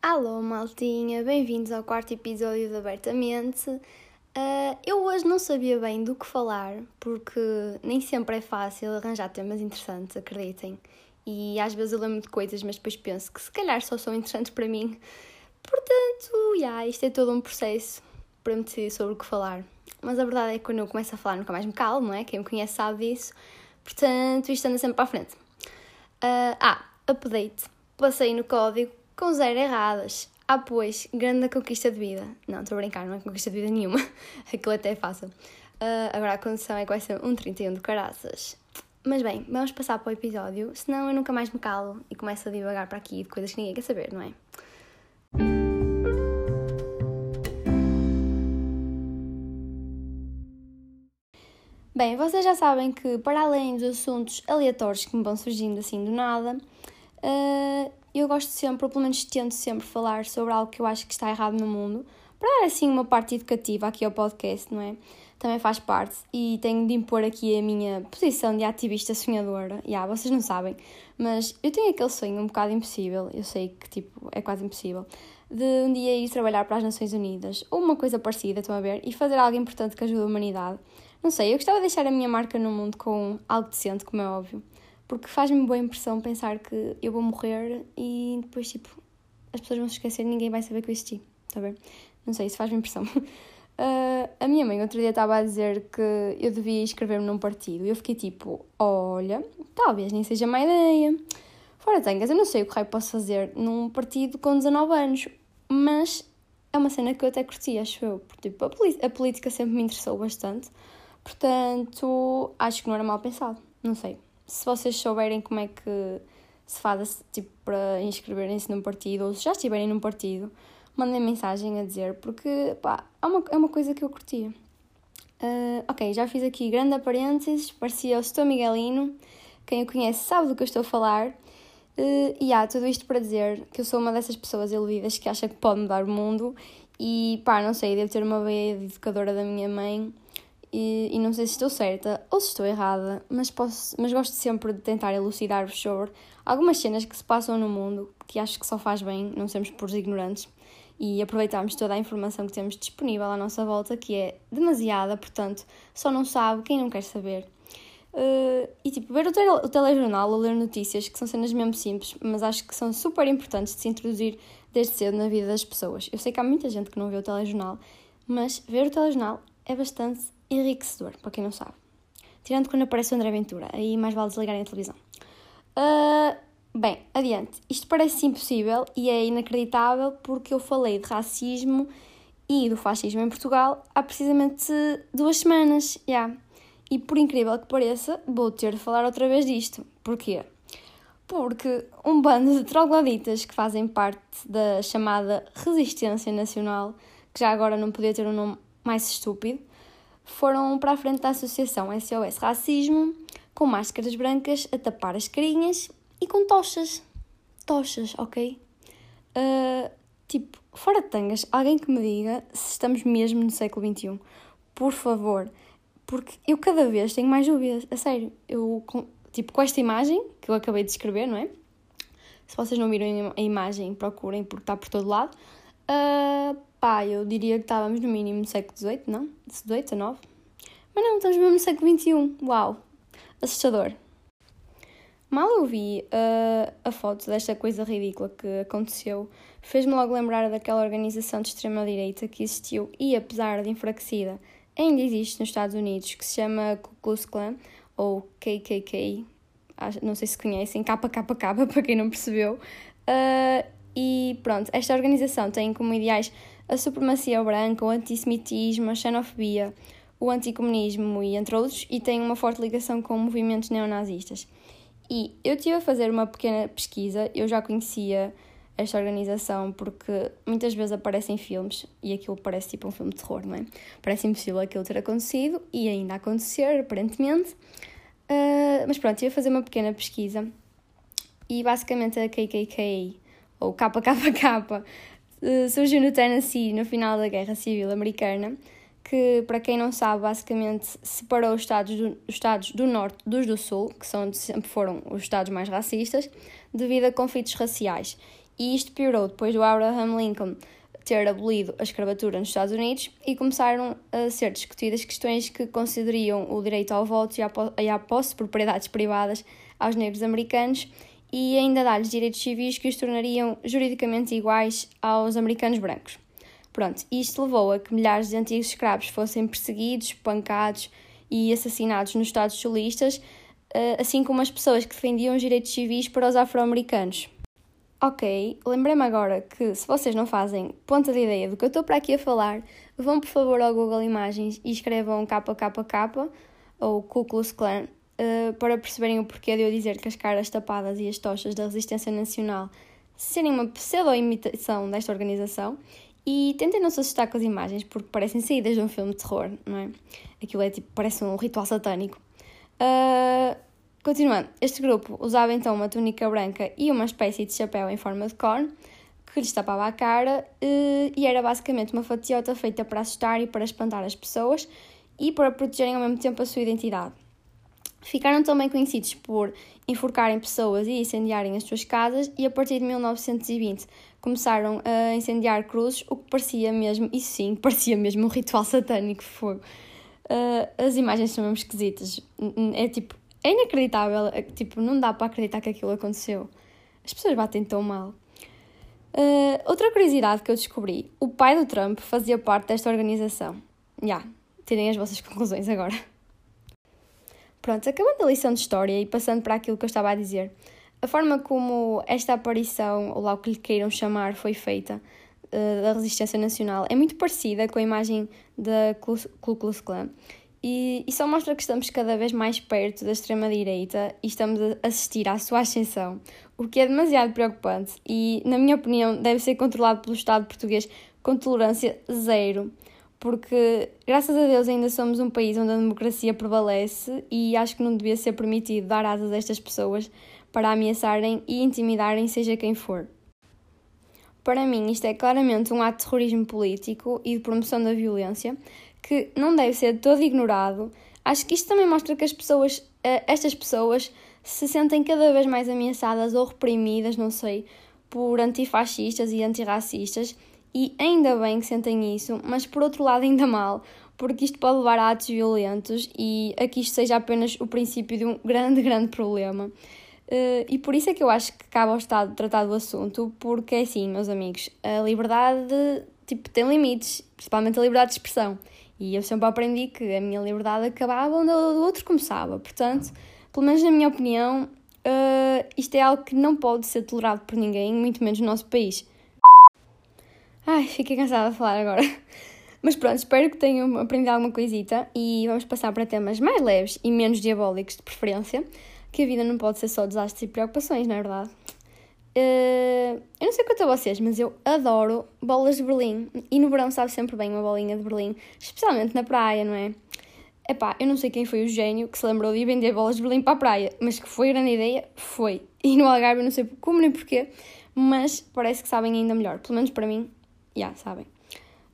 Alô, maltinha, bem-vindos ao quarto episódio de Abertamente. Uh, eu hoje não sabia bem do que falar, porque nem sempre é fácil arranjar temas interessantes, acreditem. E às vezes eu lembro de coisas, mas depois penso que se calhar só são interessantes para mim. Portanto, yeah, isto é todo um processo para me decidir sobre o que falar. Mas a verdade é que quando eu começo a falar nunca mais me calo, não é? Quem me conhece sabe disso. Portanto, isto anda sempre para a frente. Uh, ah, update. Passei no código com zero erradas. Ah, pois, grande conquista de vida. Não, estou a brincar, não é conquista de vida nenhuma. Aquilo até é fácil. Uh, agora a condição é que vai ser um 31 de caraças. Mas bem, vamos passar para o episódio, senão eu nunca mais me calo e começo a divagar para aqui de coisas que ninguém quer saber, não é? Bem, vocês já sabem que, para além dos assuntos aleatórios que me vão surgindo assim do nada, uh, eu gosto sempre, ou pelo menos tento sempre falar sobre algo que eu acho que está errado no mundo, para dar assim uma parte educativa aqui ao podcast, não é? Também faz parte e tenho de impor aqui a minha posição de ativista sonhadora. Já, yeah, vocês não sabem, mas eu tenho aquele sonho um bocado impossível, eu sei que tipo é quase impossível, de um dia ir trabalhar para as Nações Unidas ou uma coisa parecida, estão a ver, e fazer algo importante que ajude a humanidade. Não sei, eu gostava de deixar a minha marca no mundo com algo decente, como é óbvio porque faz-me boa impressão pensar que eu vou morrer e depois, tipo, as pessoas vão se esquecer e ninguém vai saber que eu existi, está bem? Não sei, isso faz-me impressão. Uh, a minha mãe outro dia estava a dizer que eu devia inscrever-me num partido e eu fiquei tipo, olha, talvez nem seja má ideia. Fora tengas, eu não sei o que raio posso fazer num partido com 19 anos, mas é uma cena que eu até curti, acho eu. Porque, tipo, a, a política sempre me interessou bastante, portanto, acho que não era mal pensado, não sei. Se vocês souberem como é que se faz tipo, para inscreverem-se num partido, ou se já estiverem num partido, mandem mensagem a dizer, porque pá, é, uma, é uma coisa que eu curtia. Uh, ok, já fiz aqui grande parênteses, parecia o Estou Miguelino, quem o conhece sabe do que eu estou a falar. Uh, e há tudo isto para dizer que eu sou uma dessas pessoas iludidas que acha que pode mudar o mundo. E pá, não sei, devo ter uma veia educadora da minha mãe e, e, não sei se estou certa ou se estou errada, mas, posso, mas gosto sempre de tentar elucidar-vos sobre algumas cenas que se passam no mundo que acho que só faz bem não sermos por ignorantes e aproveitarmos toda a informação que temos disponível à nossa volta, que é demasiada, portanto, só não sabe quem não quer saber. Uh, e tipo, ver o, tele, o telejornal ou ler notícias, que são cenas mesmo simples, mas acho que são super importantes de se introduzir desde cedo na vida das pessoas. Eu sei que há muita gente que não vê o telejornal, mas ver o telejornal é bastante enriquecedor, para quem não sabe. Tirando quando aparece o André Ventura, aí mais vale desligarem a televisão. Uh, bem, adiante. Isto parece impossível e é inacreditável porque eu falei de racismo e do fascismo em Portugal há precisamente duas semanas. Yeah. E por incrível que pareça, vou ter de falar outra vez disto. Porquê? Porque um bando de trogloditas que fazem parte da chamada Resistência Nacional, que já agora não podia ter um nome mais estúpido, foram para a frente da associação SOS Racismo com máscaras brancas a tapar as carinhas e com tochas. Tochas, ok? Uh, tipo, fora de tangas, alguém que me diga se estamos mesmo no século XXI. Por favor. Porque eu cada vez tenho mais dúvidas. A sério. Eu, com, tipo, com esta imagem que eu acabei de escrever, não é? Se vocês não viram a imagem, procurem porque está por todo lado. Uh, pá, eu diria que estávamos no mínimo no século XVIII, não? XVIII, XIX? Mas não, estamos mesmo no século XXI. Uau! Assustador. Mal eu vi uh, a foto desta coisa ridícula que aconteceu, fez-me logo lembrar daquela organização de extrema-direita que existiu e, apesar de enfraquecida, ainda existe nos Estados Unidos, que se chama Ku Klux Klan, ou KKK, não sei se conhecem, KKK, para quem não percebeu. Uh, e pronto, esta organização tem como ideais a supremacia branca, o antissemitismo, a xenofobia, o anticomunismo e entre outros, e tem uma forte ligação com movimentos neonazistas. E eu tive a fazer uma pequena pesquisa, eu já conhecia esta organização porque muitas vezes aparece em filmes e aquilo parece tipo um filme de terror, não é? Parece impossível aquilo ter acontecido e ainda acontecer, aparentemente. Uh, mas pronto, tive a fazer uma pequena pesquisa e basicamente a KKK ou KKK, eh, surgiu no Tennessee no final da Guerra Civil Americana, que, para quem não sabe, basicamente separou os Estados do, os estados do Norte dos do Sul, que são, sempre foram os Estados mais racistas, devido a conflitos raciais. E isto piorou depois do Abraham Lincoln ter abolido a escravatura nos Estados Unidos e começaram a ser discutidas questões que considerariam o direito ao voto e à posse de propriedades privadas aos negros americanos e ainda dar-lhes direitos civis que os tornariam juridicamente iguais aos americanos brancos. Pronto, isto levou a que milhares de antigos escravos fossem perseguidos, pancados e assassinados nos Estados solistas, eh, assim como as pessoas que defendiam os direitos civis para os afro-americanos. Ok, lembrei-me agora que se vocês não fazem ponta de ideia do que eu estou para aqui a falar, vão por favor ao Google Imagens e escrevam KKK ou Ku Klux Klan uh, para perceberem o porquê de eu dizer que as caras tapadas e as tochas da Resistência Nacional serem uma pseudo-imitação desta organização e tentem não se assustar com as imagens, porque parecem saídas de um filme de terror, não é? Aquilo é tipo, parece um ritual satânico. Uh, continuando, este grupo usava então uma túnica branca e uma espécie de chapéu em forma de corno, que lhes tapava a cara, uh, e era basicamente uma fatiota feita para assustar e para espantar as pessoas e para protegerem ao mesmo tempo a sua identidade. Ficaram também conhecidos por enforcarem pessoas e incendiarem as suas casas, e a partir de 1920 começaram a incendiar cruzes, o que parecia mesmo, e sim, parecia mesmo um ritual satânico de fogo. Uh, as imagens são mesmo esquisitas. É tipo, é inacreditável, é, tipo, não dá para acreditar que aquilo aconteceu. As pessoas batem tão mal. Uh, outra curiosidade que eu descobri: o pai do Trump fazia parte desta organização. Já, yeah, tirem as vossas conclusões agora. Pronto, acabando a lição de história e passando para aquilo que eu estava a dizer, a forma como esta aparição, ou lá o que lhe queiram chamar, foi feita uh, da Resistência Nacional é muito parecida com a imagem da Ku Klux Klan. E, e só mostra que estamos cada vez mais perto da extrema-direita e estamos a assistir à sua ascensão, o que é demasiado preocupante e, na minha opinião, deve ser controlado pelo Estado português com tolerância zero porque graças a Deus ainda somos um país onde a democracia prevalece e acho que não devia ser permitido dar asas a estas pessoas para ameaçarem e intimidarem seja quem for. Para mim, isto é claramente um ato de terrorismo político e de promoção da violência que não deve ser todo ignorado. Acho que isto também mostra que as pessoas, eh, estas pessoas se sentem cada vez mais ameaçadas ou reprimidas, não sei, por antifascistas e antirracistas, e ainda bem que sentem isso, mas por outro lado, ainda mal, porque isto pode levar a atos violentos e a que isto seja apenas o princípio de um grande, grande problema. Uh, e por isso é que eu acho que cabe ao Estado tratar do assunto, porque é assim, meus amigos, a liberdade tipo, tem limites, principalmente a liberdade de expressão. E eu sempre aprendi que a minha liberdade acabava onde o do outro começava. Portanto, pelo menos na minha opinião, uh, isto é algo que não pode ser tolerado por ninguém, muito menos no nosso país. Ai, fiquei cansada de falar agora. Mas pronto, espero que tenham aprendido alguma coisita e vamos passar para temas mais leves e menos diabólicos de preferência que a vida não pode ser só desastres e preocupações, não é verdade? Uh, eu não sei quanto a vocês, mas eu adoro bolas de Berlim. E no verão sabe sempre bem uma bolinha de Berlim, especialmente na praia, não é? Epá, eu não sei quem foi o gênio que se lembrou de ir vender bolas de Berlim para a praia, mas que foi grande ideia, foi. E no Algarve eu não sei como nem porquê, mas parece que sabem ainda melhor. Pelo menos para mim, já yeah, sabem.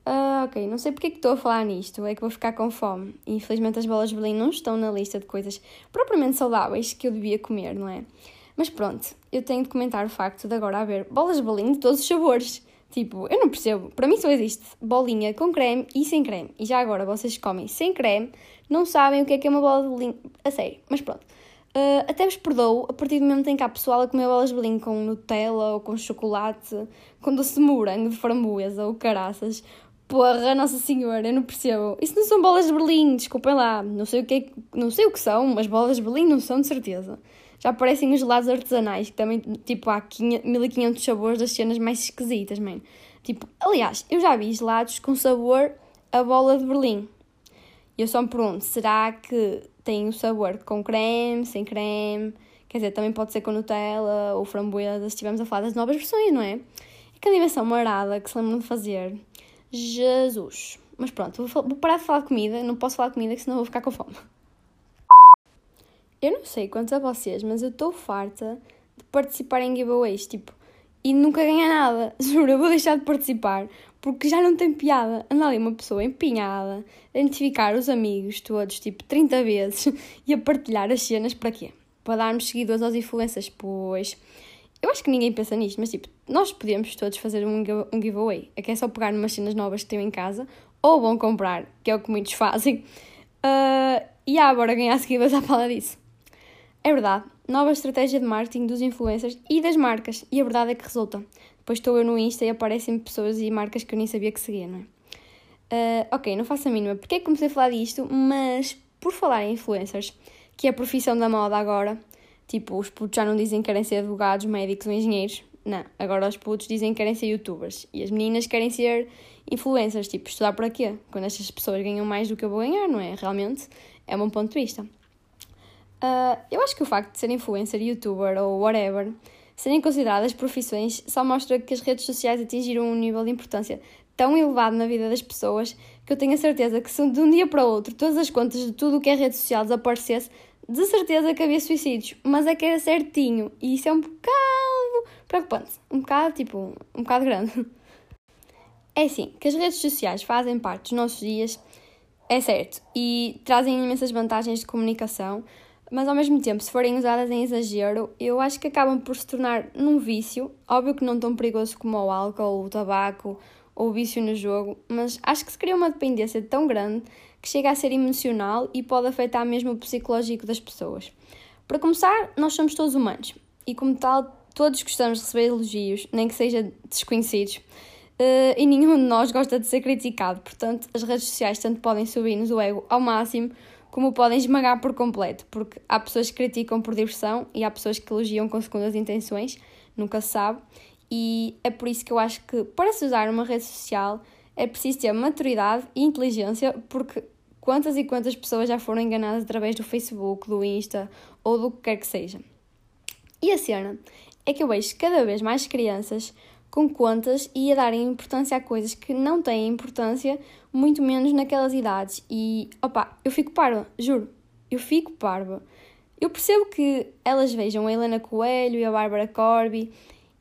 Uh, ok, não sei porque é que estou a falar nisto, é que vou ficar com fome. Infelizmente as bolas de Berlim não estão na lista de coisas propriamente saudáveis que eu devia comer, não é? Mas pronto, eu tenho de comentar o facto de agora haver bolas de Berlim de todos os sabores. Tipo, eu não percebo, para mim só existe bolinha com creme e sem creme. E já agora vocês comem sem creme, não sabem o que é que é uma bola de Berlim. A sério, mas pronto. Uh, até vos perdoo a partir do momento em que há pessoal a comer bolas de Berlim com Nutella ou com chocolate, com doce de morango, de framboesa ou caraças. Porra, Nossa Senhora, eu não percebo. Isso não são bolas de Berlim, desculpem lá. Não sei o que, é, não sei o que são, mas bolas de Berlim não são de certeza. Já parecem os gelados artesanais, que também, tipo, há 1500 sabores das cenas mais esquisitas, man. Tipo, aliás, eu já vi gelados com sabor a bola de Berlim. E eu só me pergunto, será que tem o sabor com creme, sem creme? Quer dizer, também pode ser com Nutella ou framboesa, se estivermos a falar das novas versões, não é? É que a dimensão marada que se lembram de fazer Jesus. Mas pronto, vou, parar de falar de comida, não posso falar de comida, que senão vou ficar com fome. Eu não sei quanto a vocês, mas eu estou farta de participar em giveaways, tipo, e nunca ganhar nada. Juro, eu vou deixar de participar, porque já não tem piada. Anda ali uma pessoa empenhada a identificar os amigos todos, tipo 30 vezes, e a partilhar as cenas para quê? Para darmos seguidores aos influencers, pois. Eu acho que ninguém pensa nisto, mas tipo, nós podemos todos fazer um, um giveaway. É que é só pegar umas cenas novas que tenham em casa, ou vão comprar, que é o que muitos fazem. Uh, e há, bora ganhar seguidores à fala disso. É verdade, nova estratégia de marketing dos influencers e das marcas, e a verdade é que resulta. Depois estou eu no Insta e aparecem pessoas e marcas que eu nem sabia que seguia, não é? Uh, ok, não faço a mínima porque é que comecei a falar disto, mas por falar em influencers, que é a profissão da moda agora, tipo, os putos já não dizem que querem ser advogados, médicos ou engenheiros, não, agora os putos dizem que querem ser youtubers e as meninas querem ser influencers, tipo, estudar para quê? Quando estas pessoas ganham mais do que eu vou ganhar, não é? Realmente é um ponto de vista. Uh, eu acho que o facto de ser influencer, youtuber ou whatever serem consideradas profissões só mostra que as redes sociais atingiram um nível de importância tão elevado na vida das pessoas que eu tenho a certeza que se de um dia para o outro todas as contas de tudo o que é rede social desaparecesse, de certeza que havia suicídios, mas é que era certinho. E isso é um bocado preocupante, um bocado tipo, um bocado grande. É assim, que as redes sociais fazem parte dos nossos dias, é certo, e trazem imensas vantagens de comunicação, mas ao mesmo tempo, se forem usadas em exagero, eu acho que acabam por se tornar num vício, óbvio que não tão perigoso como o álcool, o tabaco ou o vício no jogo, mas acho que se cria uma dependência tão grande que chega a ser emocional e pode afetar mesmo o psicológico das pessoas. Para começar, nós somos todos humanos e, como tal, todos gostamos de receber elogios, nem que sejam desconhecidos. Uh, e nenhum de nós gosta de ser criticado, portanto, as redes sociais tanto podem subir-nos o ego ao máximo como podem esmagar por completo, porque há pessoas que criticam por diversão e há pessoas que elogiam com segundas intenções, nunca se sabe, e é por isso que eu acho que para se usar uma rede social é preciso ter maturidade e inteligência, porque quantas e quantas pessoas já foram enganadas através do Facebook, do Insta ou do que quer que seja. E a cena é que eu vejo cada vez mais crianças com contas e a darem importância a coisas que não têm importância, muito menos naquelas idades. E, opa, eu fico parva, juro, eu fico parva. Eu percebo que elas vejam a Helena Coelho e a Bárbara Corby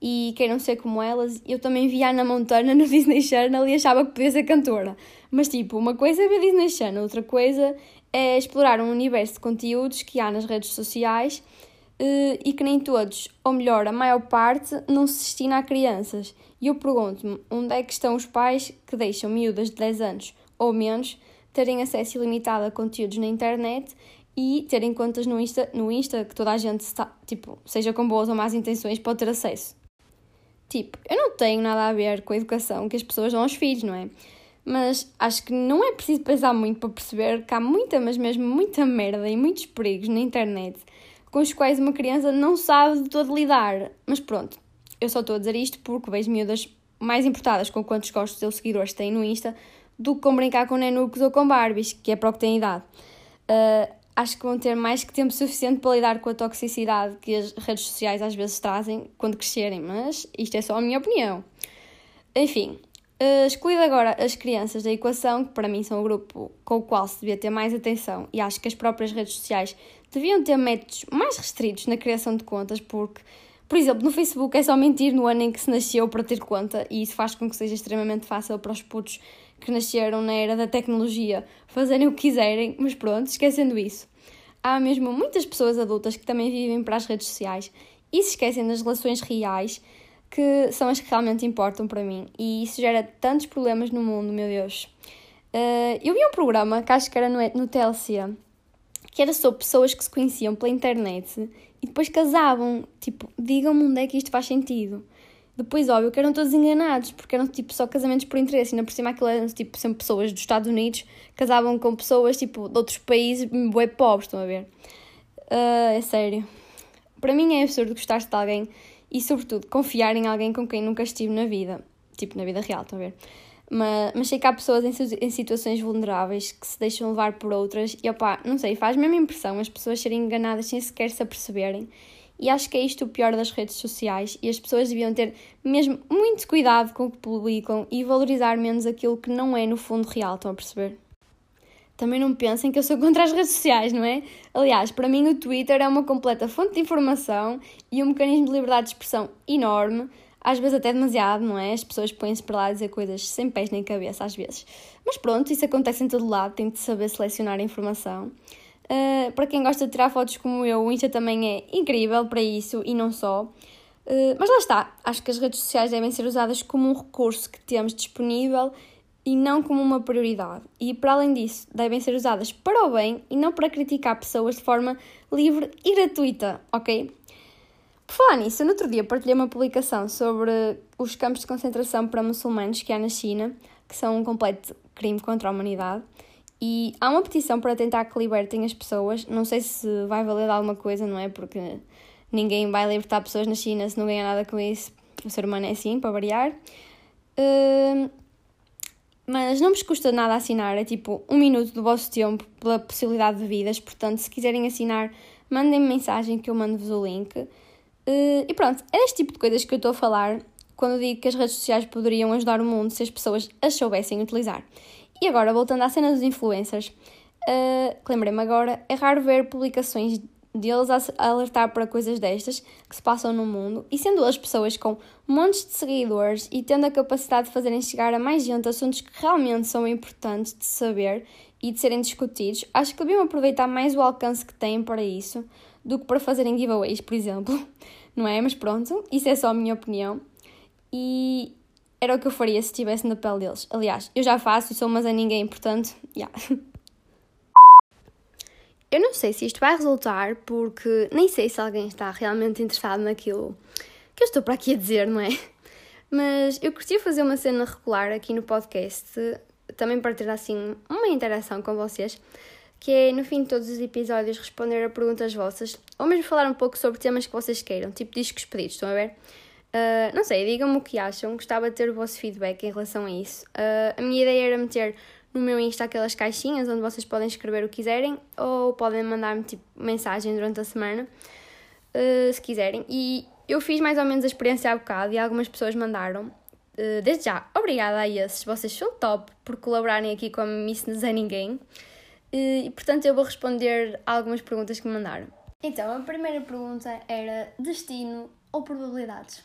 e queiram ser como elas. Eu também vi a Ana Montana no Disney Channel e achava que podia ser cantora. Mas, tipo, uma coisa é ver Disney Channel, outra coisa é explorar um universo de conteúdos que há nas redes sociais e que nem todos, ou melhor, a maior parte, não se destina a crianças. E eu pergunto-me, onde é que estão os pais que deixam miúdas de 10 anos ou menos terem acesso ilimitado a conteúdos na internet e terem contas no Insta, no Insta que toda a gente, está, tipo, seja com boas ou más intenções, pode ter acesso. Tipo, eu não tenho nada a ver com a educação que as pessoas dão aos filhos, não é? Mas acho que não é preciso pensar muito para perceber que há muita, mas mesmo muita merda e muitos perigos na internet com os quais uma criança não sabe de todo lidar. Mas pronto, eu só estou a dizer isto porque vejo miúdas mais importadas com quantos gostos seus seguidores têm no Insta do que com brincar com nenucos ou com Barbies, que é para o que têm idade. Uh, acho que vão ter mais que tempo suficiente para lidar com a toxicidade que as redes sociais às vezes trazem quando crescerem, mas isto é só a minha opinião. Enfim, uh, agora as crianças da equação, que para mim são o grupo com o qual se devia ter mais atenção, e acho que as próprias redes sociais deviam ter métodos mais restritos na criação de contas, porque, por exemplo, no Facebook é só mentir no ano em que se nasceu para ter conta, e isso faz com que seja extremamente fácil para os putos que nasceram na era da tecnologia fazerem o que quiserem, mas pronto, esquecendo isso. Há mesmo muitas pessoas adultas que também vivem para as redes sociais e se esquecem das relações reais, que são as que realmente importam para mim, e isso gera tantos problemas no mundo, meu Deus. Uh, eu vi um programa que acho que era no, no TLC, que era sobre pessoas que se conheciam pela internet e depois casavam. Tipo, digam-me onde é que isto faz sentido. Depois, óbvio, que eram todos enganados, porque eram tipo só casamentos por interesse, ainda por cima aquilo eram tipo sempre pessoas dos Estados Unidos casavam com pessoas tipo de outros países bem pobres, estão a ver? Uh, é sério. Para mim é absurdo gostar de alguém e, sobretudo, confiar em alguém com quem nunca estive na vida, tipo na vida real, estão a ver? Mas, mas sei que há pessoas em, em situações vulneráveis que se deixam levar por outras e opá, não sei, faz mesmo impressão as pessoas serem enganadas sem sequer se aperceberem. E acho que é isto o pior das redes sociais e as pessoas deviam ter mesmo muito cuidado com o que publicam e valorizar menos aquilo que não é no fundo real, estão a perceber? Também não pensem que eu sou contra as redes sociais, não é? Aliás, para mim o Twitter é uma completa fonte de informação e um mecanismo de liberdade de expressão enorme às vezes até demasiado, não é? As pessoas põem-se para lá a dizer coisas sem pés nem cabeça, às vezes. Mas pronto, isso acontece em todo lado, tem de saber selecionar a informação. Uh, para quem gosta de tirar fotos como eu, o Insta também é incrível para isso e não só. Uh, mas lá está, acho que as redes sociais devem ser usadas como um recurso que temos disponível e não como uma prioridade. E para além disso, devem ser usadas para o bem e não para criticar pessoas de forma livre e gratuita, ok? Por falar nisso, no outro dia partilhei uma publicação sobre os campos de concentração para muçulmanos que há na China, que são um completo crime contra a humanidade. E há uma petição para tentar que libertem as pessoas. Não sei se vai valer de alguma coisa, não é? Porque ninguém vai libertar pessoas na China se não ganha nada com isso. O ser humano é assim, para variar. Uh, mas não vos custa nada assinar, é tipo um minuto do vosso tempo pela possibilidade de vidas. Portanto, se quiserem assinar, mandem-me mensagem que eu mando-vos o link. Uh, e pronto, é deste tipo de coisas que eu estou a falar quando digo que as redes sociais poderiam ajudar o mundo se as pessoas as soubessem utilizar. E agora, voltando à cena dos influencers, uh, lembrei-me agora, é raro ver publicações deles a alertar para coisas destas que se passam no mundo e sendo eles pessoas com montes de seguidores e tendo a capacidade de fazerem chegar a mais gente assuntos que realmente são importantes de saber e de serem discutidos, acho que deviam aproveitar mais o alcance que têm para isso do que para fazerem giveaways, por exemplo. Não é? Mas pronto, isso é só a minha opinião. E era o que eu faria se estivesse na pele deles. Aliás, eu já faço e sou mas a ninguém, portanto. Yeah. Eu não sei se isto vai resultar porque nem sei se alguém está realmente interessado naquilo que eu estou para aqui a dizer, não é? Mas eu curti fazer uma cena regular aqui no podcast, também para ter assim uma interação com vocês, que é no fim de todos os episódios responder a perguntas vossas, ou mesmo falar um pouco sobre temas que vocês queiram, tipo discos pedidos, estão a ver? Uh, não sei, digam-me o que acham, gostava de ter o vosso feedback em relação a isso. Uh, a minha ideia era meter no meu Insta aquelas caixinhas onde vocês podem escrever o que quiserem ou podem mandar-me tipo, mensagem durante a semana, uh, se quiserem. E eu fiz mais ou menos a experiência há bocado e algumas pessoas mandaram. Uh, desde já, obrigada a esses, vocês são top por colaborarem aqui com a Miss Zé Ninguém. Uh, e portanto eu vou responder algumas perguntas que me mandaram. Então, a primeira pergunta era destino ou probabilidades?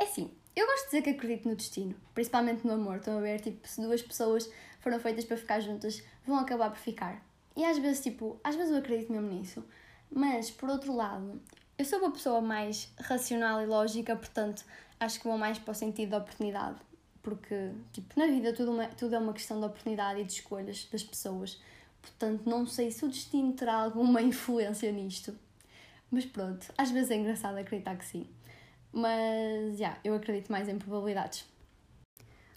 É assim, eu gosto de dizer que acredito no destino, principalmente no amor. Estão a ver, tipo, se duas pessoas foram feitas para ficar juntas, vão acabar por ficar. E às vezes, tipo, às vezes eu acredito mesmo nisso. Mas, por outro lado, eu sou uma pessoa mais racional e lógica, portanto, acho que vou mais para o sentido da oportunidade. Porque, tipo, na vida tudo, uma, tudo é uma questão de oportunidade e de escolhas das pessoas. Portanto, não sei se o destino terá alguma influência nisto. Mas pronto, às vezes é engraçado acreditar que sim. Mas, já, yeah, eu acredito mais em probabilidades.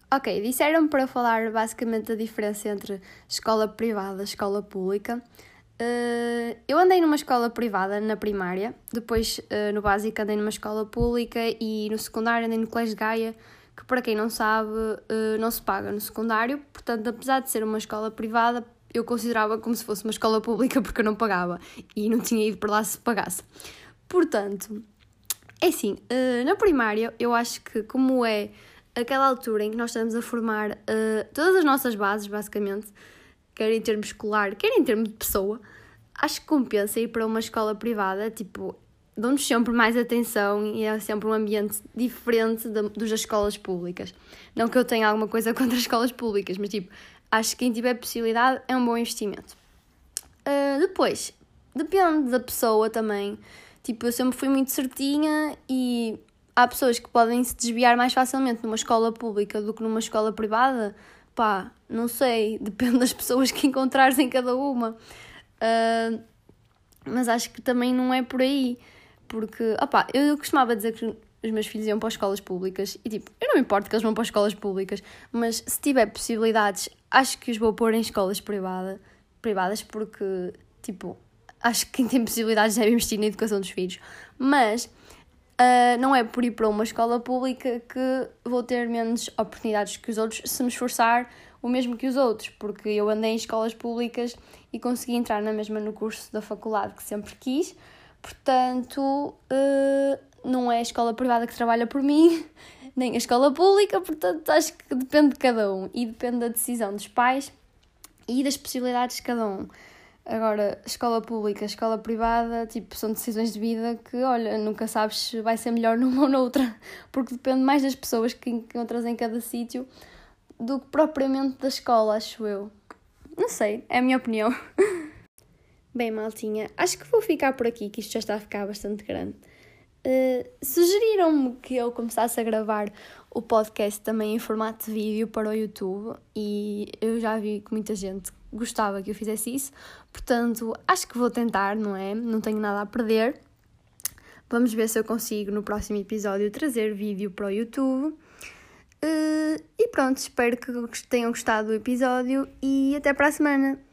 Ok, disseram para falar basicamente da diferença entre escola privada e escola pública. Uh, eu andei numa escola privada na primária, depois uh, no básico andei numa escola pública e no secundário andei no Colégio Gaia, que para quem não sabe uh, não se paga no secundário, portanto, apesar de ser uma escola privada, eu considerava como se fosse uma escola pública porque eu não pagava e não tinha ido para lá se pagasse. Portanto, é assim, na primária eu acho que como é aquela altura em que nós estamos a formar uh, todas as nossas bases, basicamente, quer em termos escolar, quer em termos de pessoa, acho que compensa ir para uma escola privada, tipo, dão-nos sempre mais atenção e é sempre um ambiente diferente dos das escolas públicas. Não que eu tenha alguma coisa contra as escolas públicas, mas tipo, acho que quem tiver possibilidade é um bom investimento. Uh, depois, depende da pessoa também. Tipo, eu sempre fui muito certinha e há pessoas que podem se desviar mais facilmente numa escola pública do que numa escola privada. Pá, não sei, depende das pessoas que encontrares em cada uma. Uh, mas acho que também não é por aí. Porque, opá, eu costumava dizer que os meus filhos iam para escolas públicas e tipo, eu não me importo que eles vão para escolas públicas, mas se tiver possibilidades, acho que os vou pôr em escolas privada, privadas porque, tipo, acho que quem tem possibilidades deve investir na educação dos filhos. Mas Uh, não é por ir para uma escola pública que vou ter menos oportunidades que os outros se me esforçar o mesmo que os outros, porque eu andei em escolas públicas e consegui entrar na mesma no curso da faculdade que sempre quis, portanto, uh, não é a escola privada que trabalha por mim, nem a escola pública, portanto, acho que depende de cada um e depende da decisão dos pais e das possibilidades de cada um. Agora, escola pública, escola privada, tipo, são decisões de vida que, olha, nunca sabes se vai ser melhor numa ou noutra, porque depende mais das pessoas que encontras em cada sítio do que propriamente da escola, acho eu. Não sei, é a minha opinião. Bem, maltinha, acho que vou ficar por aqui, que isto já está a ficar bastante grande. Uh, Sugeriram-me que eu começasse a gravar o podcast também em formato de vídeo para o YouTube e eu já vi que muita gente gostava que eu fizesse isso, portanto acho que vou tentar, não é? Não tenho nada a perder. Vamos ver se eu consigo no próximo episódio trazer vídeo para o YouTube. Uh, e pronto, espero que tenham gostado do episódio e até para a semana.